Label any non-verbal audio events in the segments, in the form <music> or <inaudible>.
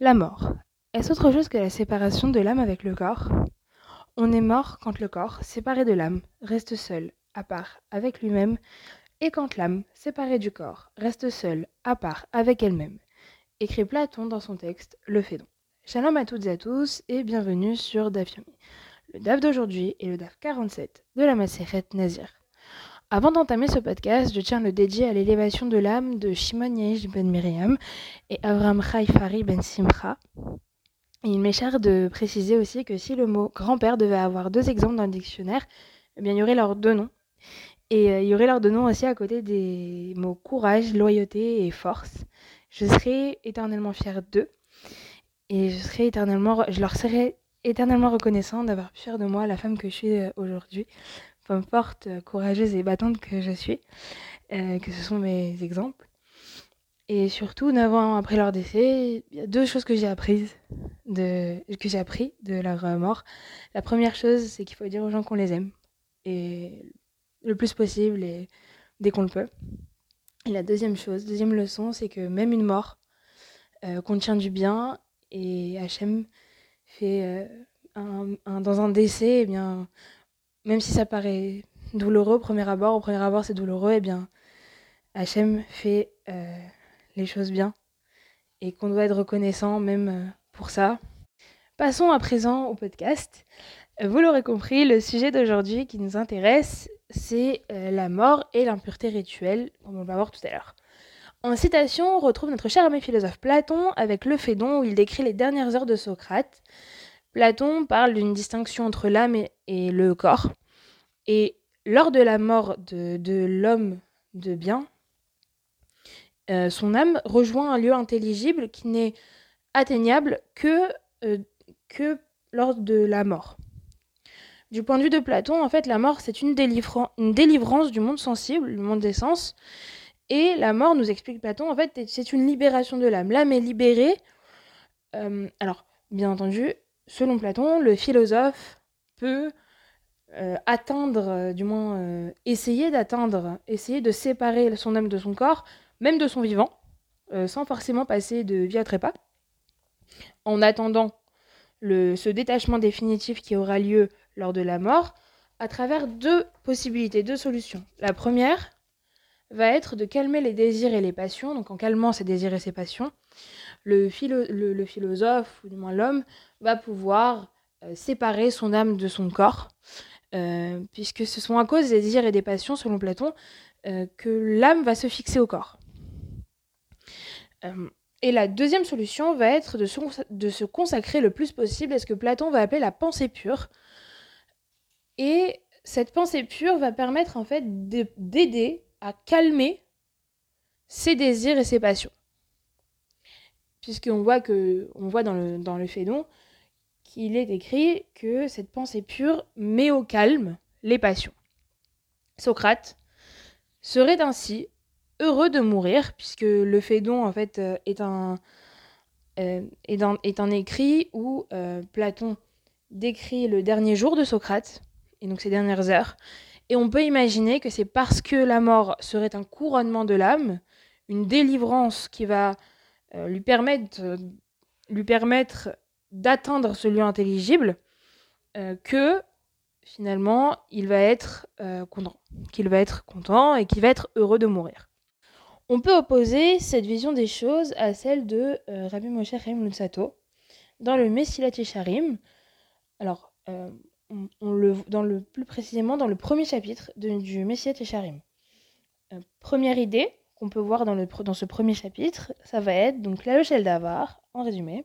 La mort. Est-ce autre chose que la séparation de l'âme avec le corps? On est mort quand le corps, séparé de l'âme, reste seul, à part, avec lui-même, et quand l'âme, séparée du corps, reste seule, à part, avec elle-même. Écrit Platon dans son texte Le Phédon. Shalom à toutes et à tous et bienvenue sur DAF Yomi. Le DAF d'aujourd'hui est le DAF 47 de la Maseret Nazir. Avant d'entamer ce podcast, je tiens le dédier à l'élévation de l'âme de Shimon Yahish ben Miriam et Avram Chaifari ben Simcha. il m'est cher de préciser aussi que si le mot grand-père devait avoir deux exemples dans le dictionnaire, eh bien, il y aurait leurs deux noms. Et euh, il y aurait leurs deux noms aussi à côté des mots courage, loyauté et force. Je serai éternellement fière d'eux et je, serai éternellement, je leur serai éternellement reconnaissant d'avoir pu de moi la femme que je suis euh, aujourd'hui femme forte, euh, courageuse et battante que je suis, euh, que ce sont mes exemples. Et surtout, neuf ans après leur décès, il y a deux choses que j'ai apprises, de, que j'ai appris de leur euh, mort. La première chose, c'est qu'il faut dire aux gens qu'on les aime, et le plus possible, et dès qu'on le peut. Et la deuxième chose, deuxième leçon, c'est que même une mort contient du bien, et Hachem fait dans un décès, eh bien, même si ça paraît douloureux au premier abord, au premier abord c'est douloureux, eh bien, Hachem fait euh, les choses bien et qu'on doit être reconnaissant même euh, pour ça. Passons à présent au podcast. Vous l'aurez compris, le sujet d'aujourd'hui qui nous intéresse, c'est euh, la mort et l'impureté rituelle, comme on va voir tout à l'heure. En citation, on retrouve notre cher ami philosophe Platon avec le Phédon où il décrit les dernières heures de Socrate. Platon parle d'une distinction entre l'âme et, le corps. Et lors de la mort de, l'homme de bien, euh, son âme rejoint un lieu intelligible qui n'est atteignable que, euh, que lors de la mort. Du point de vue de Platon, en fait, la mort, c'est une, une, délivrance du monde sensible, du monde des sens. Et la mort, nous explique Platon, en fait, c'est une libération de l'âme. L'âme est libérée. Euh, alors, bien entendu, selon Platon, le philosophe peut euh, atteindre, euh, du moins euh, essayer d'atteindre, essayer de séparer son âme de son corps, même de son vivant, sans forcément passer de vie à trépas, en attendant le, ce détachement définitif qui aura lieu lors de la mort, à travers deux possibilités, deux solutions. La première va être de calmer les désirs et les passions, donc en calmant ses désirs et ses passions, le, philosophe, ou du moins l'homme, va pouvoir séparer son âme de son corps, euh, puisque ce sont à cause des désirs et des passions, selon Platon, euh, que l'âme va se fixer au corps. et la deuxième solution va être de se, de se, consacrer le plus possible à ce que Platon va appeler la pensée pure. Et cette pensée pure va permettre en fait d'aider à calmer ses désirs et ses passions puisqu'on voit, que, on voit dans le, dans le Phédon qu'il est écrit que cette pensée pure met au calme les passions. Socrate serait ainsi heureux de mourir, puisque le Phédon en fait euh, est un, euh, est, un écrit où euh, Platon décrit le dernier jour de Socrate, et donc ses dernières heures, et on peut imaginer que c'est parce que la mort serait un couronnement de l'âme, une délivrance qui va euh, lui permettre d'atteindre ce lieu intelligible, euh, que finalement il va être euh, content, qu'il va être content et qu'il va être heureux de mourir. On peut opposer cette vision des choses à celle de Rabbi Moshe Chaim dans le Messilat Yesharim. Alors, dans le, plus précisément dans le premier chapitre du Messilat Yesharim. première idée, qu'on peut voir dans, le, ce premier chapitre, ça va être donc la lochelle d'Avar, en résumé.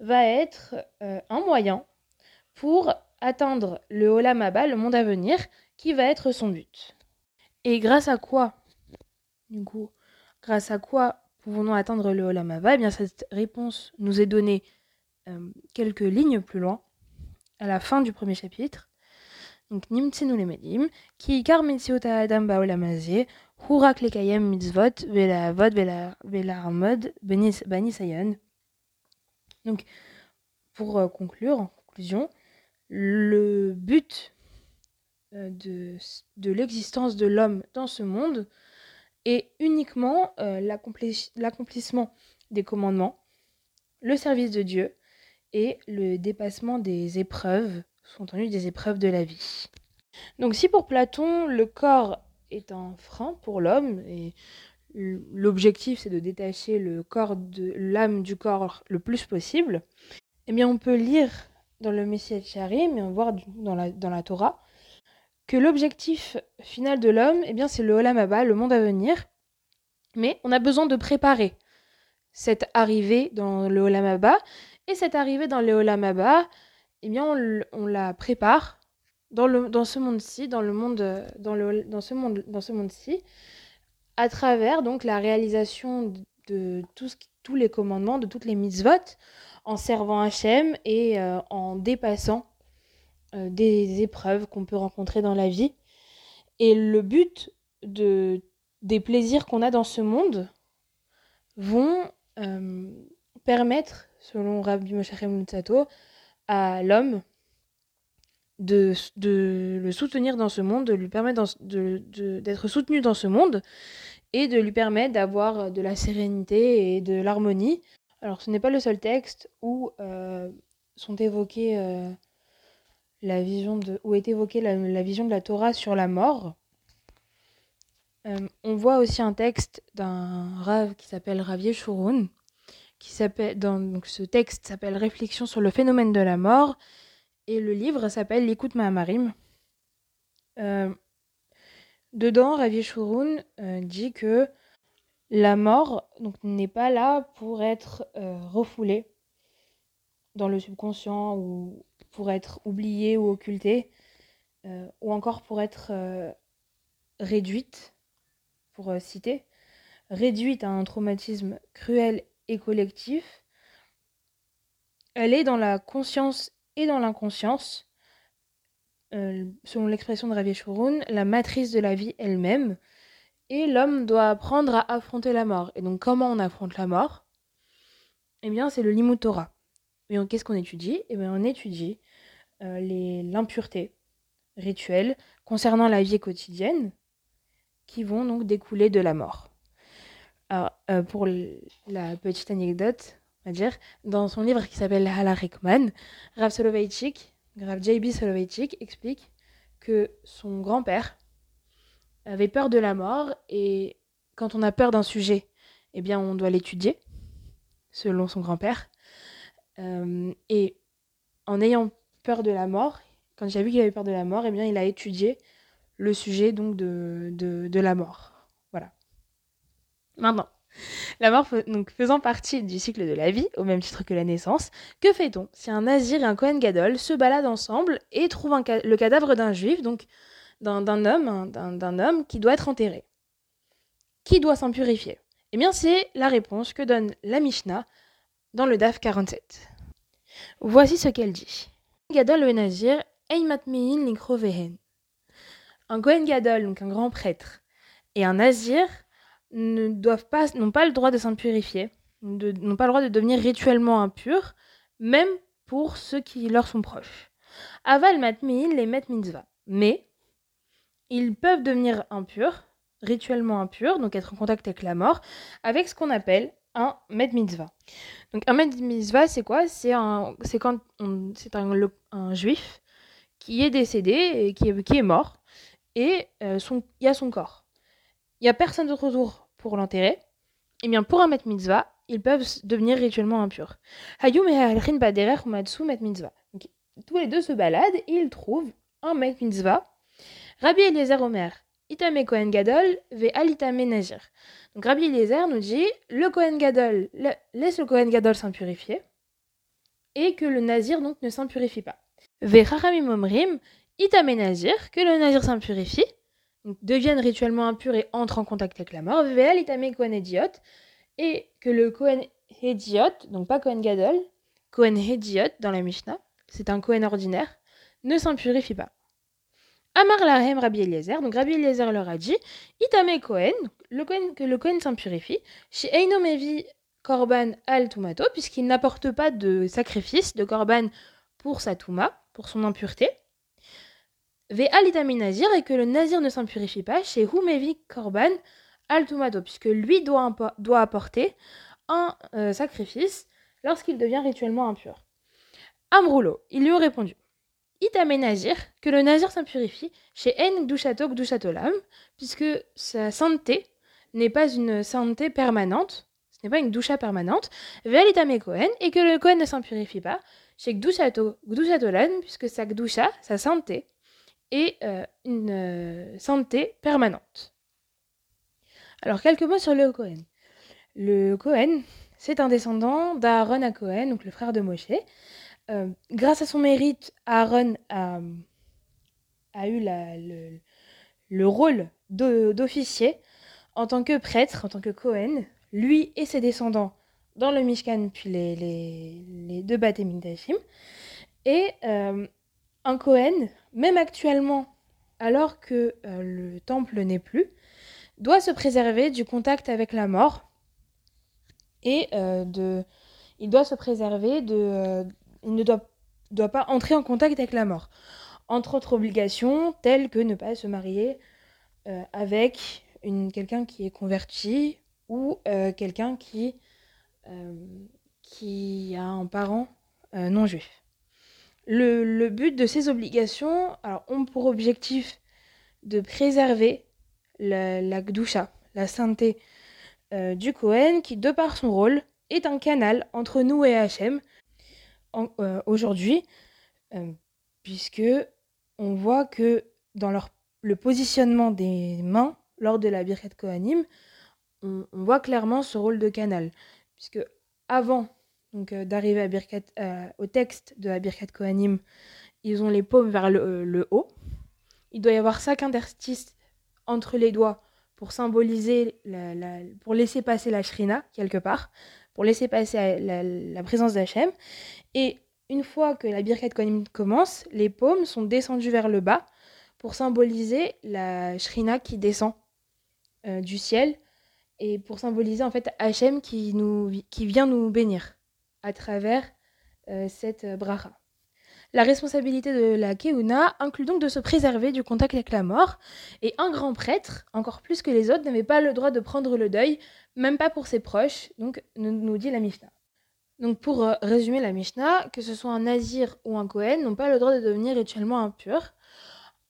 va être euh, un moyen pour atteindre le Olamaba, le monde à venir, qui va être son but. Et grâce à quoi Du coup, grâce à quoi pouvons-nous atteindre le Olam Eh bien, cette réponse nous est donnée euh, quelques lignes plus loin, à la fin du premier chapitre. Donc, Nimtsenu le Medim, qui kar mitziota adam baolam hazeh, hurak lekayem mitzvot, vela avod, vela armod, sayon. Donc, pour euh, conclure, en conclusion, le but euh, de, l'existence de l'homme dans ce monde est uniquement euh, l'accomplissement des commandements, le service de Dieu et le dépassement des épreuves, sous-entendu des épreuves de la vie. Donc si pour Platon, le corps est un frein pour l'homme, et l'objectif c'est de détacher le corps de l'âme du corps le plus possible, eh bien on peut lire dans le Messie Charim et on voit dans la, dans la Torah que l'objectif final de l'homme, eh bien c'est le Olam le monde à venir, mais on a besoin de préparer cette arrivée dans le Olam et cette arrivée dans le Olam eh bien on, la prépare dans, ce monde-ci, dans le monde, dans ce monde, dans ce monde-ci, à travers donc la réalisation de, tous les commandements, de toutes les mitzvot, en servant Hachem et euh, en dépassant euh, des épreuves qu'on peut rencontrer dans la vie. Et le but de, des plaisirs qu'on a dans ce monde vont euh, permettre, selon Rabbi Moshe Mutsato, à l'homme de, le soutenir dans ce monde, de lui permettre d'être soutenu dans ce monde et de lui permettre d'avoir de la sérénité et de l'harmonie. Alors ce n'est pas le seul texte où euh, sont évoqués euh, la vision de, est évoquée la, vision de la Torah sur la mort. Euh, on voit aussi un texte d'un Rav qui s'appelle Rav Yeshurun, qui s'appelle, donc ce texte s'appelle Réflexion sur le phénomène de la mort, et le livre s'appelle L'écoute Mahamarim. Euh, dedans, Ravi Shurun euh, dit que la mort n'est pas là pour être euh, refoulée dans le subconscient ou pour être oubliée ou occultée, ou encore pour être réduite, pour citer, réduite à un traumatisme cruel et collectif. Elle est dans la conscience et dans l'inconscience, euh, selon l'expression de Ravi Shurun, la matrice de la vie elle-même. Et l'homme doit apprendre à affronter la mort. Et donc, comment on affronte la mort? Eh bien, c'est le Limut Torah. Et qu'est-ce qu'on étudie? Eh bien, on étudie euh, l'impureté rituelle concernant la vie quotidienne qui vont donc découler de la mort. Alors, euh, pour la petite anecdote, dire, dans son livre qui s'appelle Hala Rickman, Rav Soloveitchik, Rav J.B. Soloveitchik explique que son grand-père avait peur de la mort et quand on a peur d'un sujet, eh bien on doit l'étudier, selon son grand-père. Euh, et en ayant peur de la mort, quand j'ai vu qu'il avait peur de la mort, eh bien il a étudié le sujet donc de la mort. Voilà. Maintenant, <laughs> la mort faisant partie du cycle de la vie, au même titre que la naissance, que fait-on si un nazir et un Kohen Gadol se baladent ensemble et trouvent le cadavre d'un juif, donc d'un homme, d'un homme qui doit être enterré Qui doit s'en purifier? Eh bien, c'est la réponse que donne la Mishnah dans le DAF 47. Voici ce qu'elle dit. Gadol le nazir, Un Kohen Gadol, donc un grand prêtre, et un nazir ne doivent pas, n'ont pas le droit de s'en purifier, n'ont pas le droit de devenir rituellement impurs, même pour ceux qui leur sont proches. Aval matmi'in les met mitzvah. Mais ils peuvent devenir impurs, rituellement impurs, donc être en contact avec la mort, avec ce qu'on appelle un met mitzvah. Donc un met c'est quoi? C'est un, c'est quand c'est un, juif qui est décédé qui est, qui est mort et euh, il y a son corps il n'y a personne d'autre autour pour l'enterrer, eh bien pour un met mitzvah, ils peuvent devenir rituellement impurs. Hayum et mitzvah. tous les deux se baladent et ils trouvent un met mitzvah. Rabbi Eliezer Omer, itame Kohen Gadol, ve alitame nazir. Donc Rabbi Eliezer nous dit, le Kohen Gadol, laisse le Kohen Gadol s'impurifier, et que le nazir donc ne s'impurifie pas. Ve Chachamim Omrim, itame nazir, que le nazir s'impurifie, deviennent rituellement impurs et entrent en contact avec la mort. Idiot. et que le Kohen Hediot, donc pas Kohen Gadol, Kohen Hediot dans la Mishnah, c'est un Kohen ordinaire, ne s'en purifie pas. Amar Lahem Rabbi Eliezer, donc Rabbi Eliezer leur a dit, Itame Kohen, Kohen que le Kohen s'en purifie, chez Einomevi Korban al Tumato, puisqu'il n'apporte pas de sacrifice, de Korban pour sa Touma, pour son impureté. Nazir, et que le Nazir ne s'en purifie pas, chez Humevi Korban al Tumato, puisque lui doit, apporter un euh, sacrifice lorsqu'il devient rituellement impur. Amroulo, il lui a répondu Itame Nazir, que le Nazir purifie chez En Gdushato Gdushatolam, puisque sa sainteté n'est pas une sainteté permanente, ce n'est pas une doucha permanente, Vel Itame Kohen, et que le Kohen ne purifie pas chez Gdushato Gdushatolam, puisque sa Gdusha, sa sainteté, est euh, une euh, sainteté permanente. Alors, quelques mots sur le Kohen. Le Kohen, c'est un descendant d'Aaron à Cohen, donc le frère de Moshe. Euh, grâce à son mérite, Aaron a, eu le, rôle d'officier en tant que prêtre, en tant que Cohen, lui et ses descendants dans le Mishkan, puis les, deux baptêmes Et euh, un Cohen, même actuellement, alors que euh, le temple n'est plus, doit se préserver du contact avec la mort et euh, de, il doit se préserver de, euh, il ne doit, pas entrer en contact avec la mort. Entre autres obligations, telles que ne pas se marier avec quelqu'un qui est converti ou quelqu'un qui, qui a un parent non juif. Le, but de ces obligations alors, ont pour objectif de préserver la, la la sainteté euh, du Cohen qui, de par son rôle, est un canal entre nous et Hachem euh, aujourd'hui, euh, puisque on voit que dans le positionnement des mains lors de la Birkat Kohanim, on, voit clairement ce rôle de canal, puisque avant donc d'arriver à Birkat, au texte de la Birkat Kohanim, ils ont les paumes vers le, le haut. Il doit y avoir cinq interstices entre les doigts pour symboliser, pour laisser passer la shrina quelque part, pour laisser passer la, présence d'Hachem. Et une fois que la birkat kohanim commence, les paumes sont descendues vers le bas pour symboliser la shrina qui descend euh, du ciel et pour symboliser en fait Hachem qui vient nous bénir à travers euh, cette bracha. La responsabilité de la Keuna inclut donc de se préserver du contact avec la mort, et un grand prêtre, encore plus que les autres, n'avait pas le droit de prendre le deuil, même pas pour ses proches, donc nous dit la Mishnah. Donc pour euh, résumer la Mishnah, que ce soit un nazir ou un Kohen n'ont pas le droit de devenir rituellement impurs,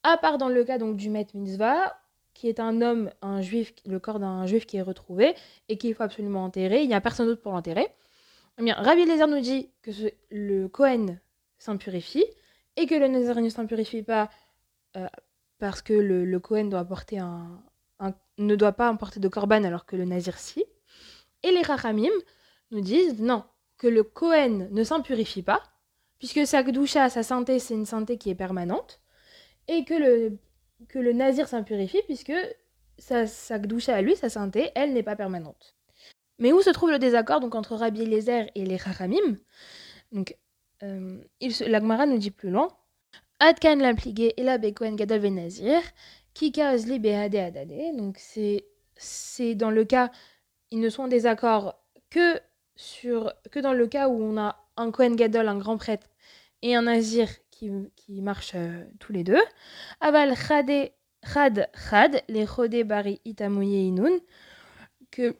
à part dans le cas donc du Met Mitzvah, qui est un homme, un juif, le corps d'un juif qui est retrouvé et qu'il faut absolument enterrer, il n'y a personne d'autre pour l'enterrer. Eh bien, Rabbi Lézer nous dit que le Kohen purifie et que le Nazir ne purifie pas euh, parce que le, Kohen doit un, ne doit pas emporter de korban alors que le Nazir si. Et les Rachamim nous disent non, que le Kohen ne s'en purifie pas, puisque sa Gdusha, sa santé, c'est une santé qui est permanente, et que le, que le Nazir purifie puisque sa, sa à lui, sa santé, elle n'est pas permanente. Mais où se trouve le désaccord donc entre Rabbi Eliezer et les Rachamim Donc euh, L'Agmara nous dit plus loin Adkan l'impliqué et la Bekoen Gadol Venazir, Kika Ozli Behade Adade. Donc c'est dans le cas, ils ne sont en désaccord que, sur, que dans le cas où on a un Kohen Gadol, un grand prêtre, et un Nazir qui, qui marchent euh, tous les deux. Aval Chade Chad Chad, les Chode Bari Itamuye Inun. Que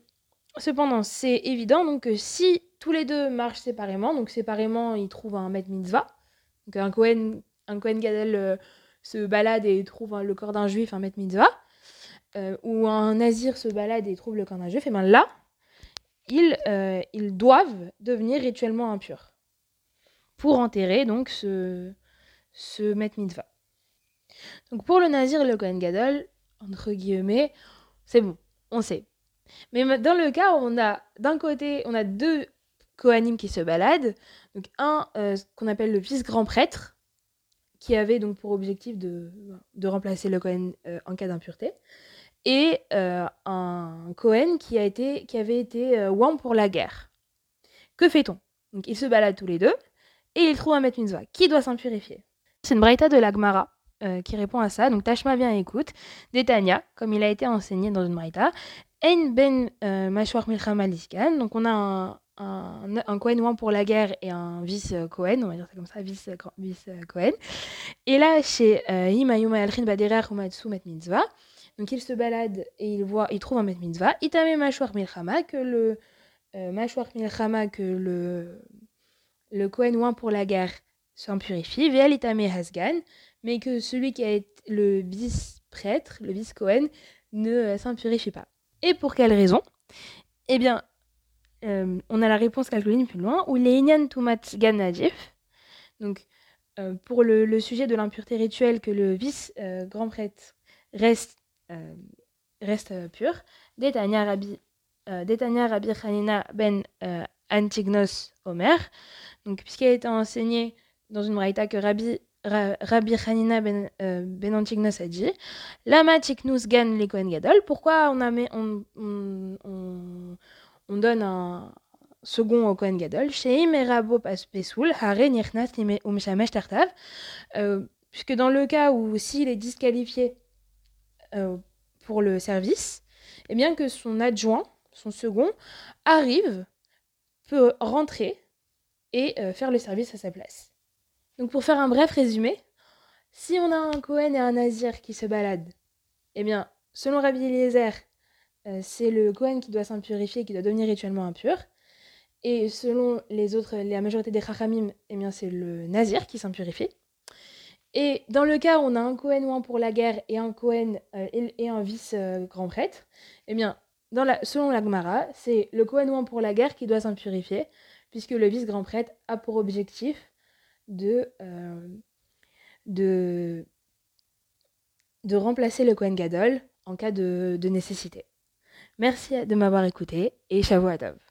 cependant, c'est évident donc que si tous les deux marchent séparément. Donc séparément, ils trouvent un maître mitzvah. Donc un Cohen, un Gadel euh, se balade et trouve le corps d'un juif, un maître mitzvah. Euh, ou un nazir se balade et trouve le corps d'un juif. Et bien là, ils, euh, ils doivent devenir rituellement impurs pour enterrer donc ce, ce maître mitzvah. Donc pour le nazir et le Cohen Gadol, entre guillemets, c'est bon, on sait. Mais dans le cas où on a d'un côté, on a deux Kohanim qui se balade. Donc un euh, qu'on appelle le vice-grand prêtre, qui avait donc pour objectif de, de remplacer le Kohen euh, en cas d'impureté. et un Cohen qui, a été, qui avait été ouan pour la guerre. Que fait-on? Donc ils se baladent tous les deux et ils trouvent un Mitzvah. Qui doit s'en purifier C'est une braïta de l'Agmara qui répond à ça. Donc Tashma bien écoute. Détania, comme il a été enseigné dans une braïta. Ein ben mashwar milchama Donc on a un, un, un Cohen pour la guerre et un vice Cohen, on va dire ça comme ça, vice, vice Cohen. Et là, chez Himayuma Alchin Baderer Umatsu Met Mitzvah, donc il se balade et il voit, il trouve un Met Mitzvah. Itame Mashwar Milchama, que le euh, Mashwar Milchama, que le, le ouin pour la guerre s'en purifie. Ve'el Itame Hasgan, mais que celui qui est le vice-prêtre, le vice-Kohen, ne euh, s'en purifie pas. Et pour quelle raison? Eh bien, euh, on a la réponse lignes plus loin, où les Inyan Tumat Ganadif, donc euh, pour le, sujet de l'impureté rituelle que le vice-grand prêtre reste euh, reste euh, pur. Détania Rabbi, euh, Rabbi Hanina ben Antignos Omer. Donc, puisqu'il a été enseigné dans une braïta que Rabbi, Rabbi Hanina ben, ben Antignos a dit Lama Tiknus gan le Kohen Gadol. Pourquoi on, donne un second au Kohen Gadol? Sheim Erabo Pesul Hare Nirnas Umshamesh Tartav. Puisque dans le cas où s'il est disqualifié euh, pour le service, et eh bien que son adjoint, son second, arrive, peut rentrer et euh, faire le service à sa place. Donc pour faire un bref résumé, si on a un Cohen et un Nazir qui se baladent, eh bien, selon Rabbi Eliezer, euh, c'est le Cohen qui doit s'impurifier, qui doit devenir rituellement impur. Et selon les autres, la majorité des Chachamim, eh bien, c'est le Nazir qui s'impurifie. Et dans le cas où on a un Cohen ou pour la guerre et un Cohen euh, et, un vice-grand euh, prêtre, eh bien, selon la Gemara, c'est le Cohen ou pour la guerre qui doit s'en purifier, puisque le vice-grand prêtre a pour objectif de, euh, de, de remplacer le Cohen Gadol en cas de, nécessité. Merci de m'avoir écouté et Shavuot Adov.